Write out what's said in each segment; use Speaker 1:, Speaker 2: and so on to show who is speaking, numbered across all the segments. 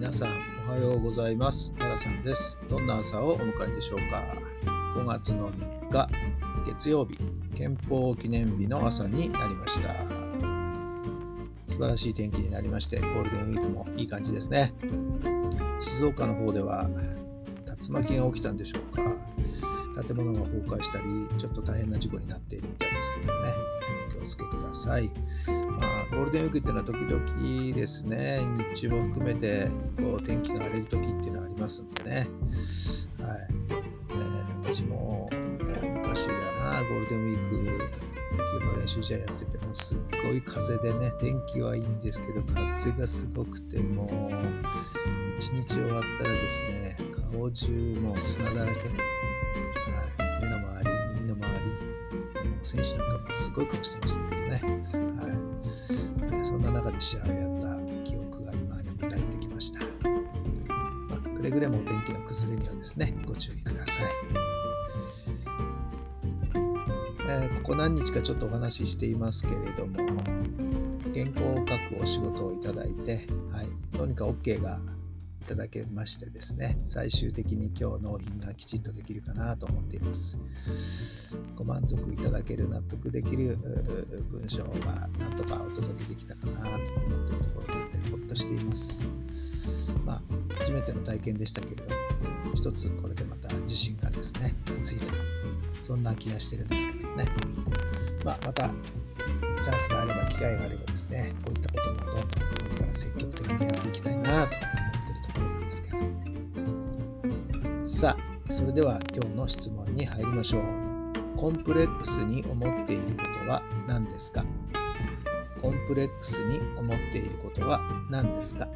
Speaker 1: 皆さんおはようございます。奈良さんです。どんな朝をお迎えでしょうか？5月の3日月曜日憲法記念日の朝になりました。素晴らしい天気になりましてゴールデンウィークもいい感じですね。静岡の方では竜巻が起きたんでしょうか？建物が崩壊したりちょっと大変な事故になっているみたいですけどね。お気をつけください。まあ、ゴールデンウィークっていうのは時々ですね、日中も含めてこう天気が荒れる時っていうのはありますんでね、はい。えー、私も、え、昔だな、ゴールデンウィーク、野球の練習試合やってても、すっごい風でね、天気はいいんですけど、風がすごくて、もう、一日終わったらですね、顔中もう砂だらけ。選手なんかもすごい顔してましたけどね。はいそんな中で試合をやった記憶が今蘇ってきました。まあ、くれぐれもお天気の崩れにはですね、ご注意ください。えー、ここ何日かちょっとお話ししていますけれども、原稿を書くお仕事をいただいて、はい、どうにか OK がいただけましてですね、最終的に今日納品がきちっとできるかなと思っています。ご満足いただける、納得できる文章がなんとかお届けできたかなと思っているところなので、ほっとしています。まあ、初めての体験でしたけれども、一つこれでまた自信がですね、ついた、そんな気がしてるんですけどね。まあ、またチャンスがあれば、機会があればですね、こういったこともどんどんこれから積極的にやっていきたいなとですさあそれでは今日の質問に入りましょう。コンプレックスに思っていることは何ですか？コンプレックスに思っていることは何ですか？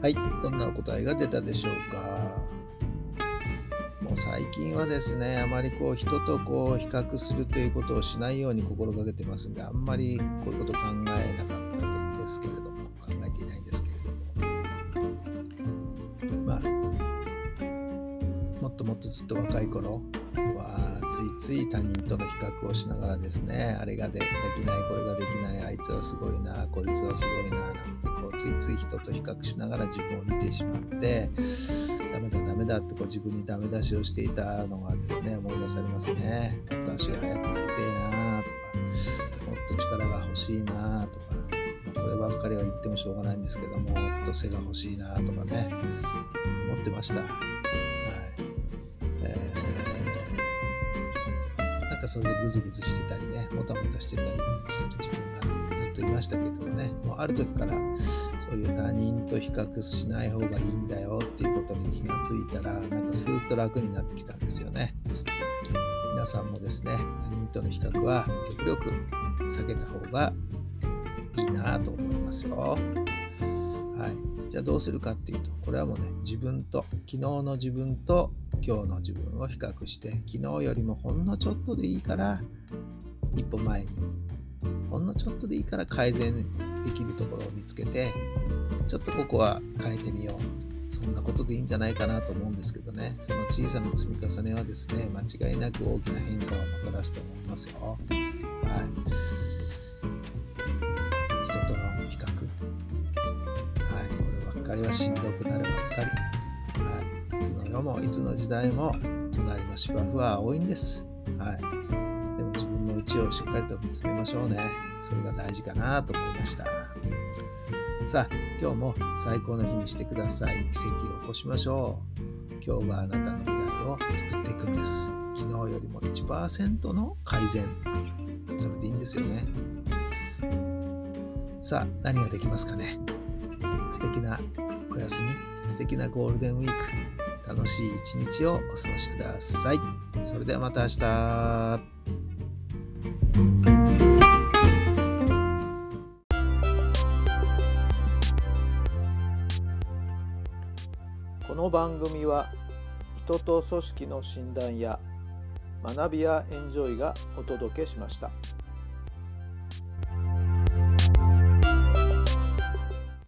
Speaker 1: はい、どんなお答えが出たでしょうか？最近はですね、あまりこう人とこう比較するということをしないように心がけてますんで、あんまりこういうこと考えなかったわけですけれども、考えていないんですけれども、まあ、もっともっとずっと若い頃、ついつい他人との比較をしながらですね、あれができない、これができない、あいつはすごいな、こいつはすごいな、なんてこう、ついつい人と比較しながら自分を見てしまって、ダメだダメだってこう自分にダメ出しをしていたのがですね思い出されますね。もっと足が速くなりてえなとかもっと力が欲しいなとかこればっかりは言ってもしょうがないんですけどもっと背が欲しいなとかね思ってました。それでグズグズしてたりねもたもたしてたりする自分がずっといましたけどもね、もうある時からそういう他人と比較しない方がいいんだよっていうことに気がついたら、なんかスーッと楽になってきたんですよね。皆さんもですね、他人との比較は極力避けた方がいいなと思いますよ。はい。じゃあどうするかっていうと、これはもうね、自分と、昨日の自分と今日の自分を比較して、昨日よりもほんのちょっとでいいから、一歩前にほんのちょっとでいいから改善できるところを見つけて、ちょっとここは変えてみよう。そんなことでいいんじゃないかなと思うんですけどね、その小さな積み重ねはですね、間違いなく大きな変化をもたらすと思いますよ。はい。人との比較。はい。こればっかりはしんどくなるばっかり。も、いつの時代も、隣の芝生は青いんです。はい。内をしっかりと見つめましょうね。それが大事かなと思いました。さあ、今日も最高の日にしてください。奇跡を起こしましょう。今日があなたの未来を作っていくんです。昨日よりも1%の改善。それでいいんですよね。さあ、何ができますかね。素敵なお休み素敵なゴールデンウィーク楽しい一日をお過ごしくださいそれではまた明日この番組は人と組織の診断や学びやエンジョイがお届けしました。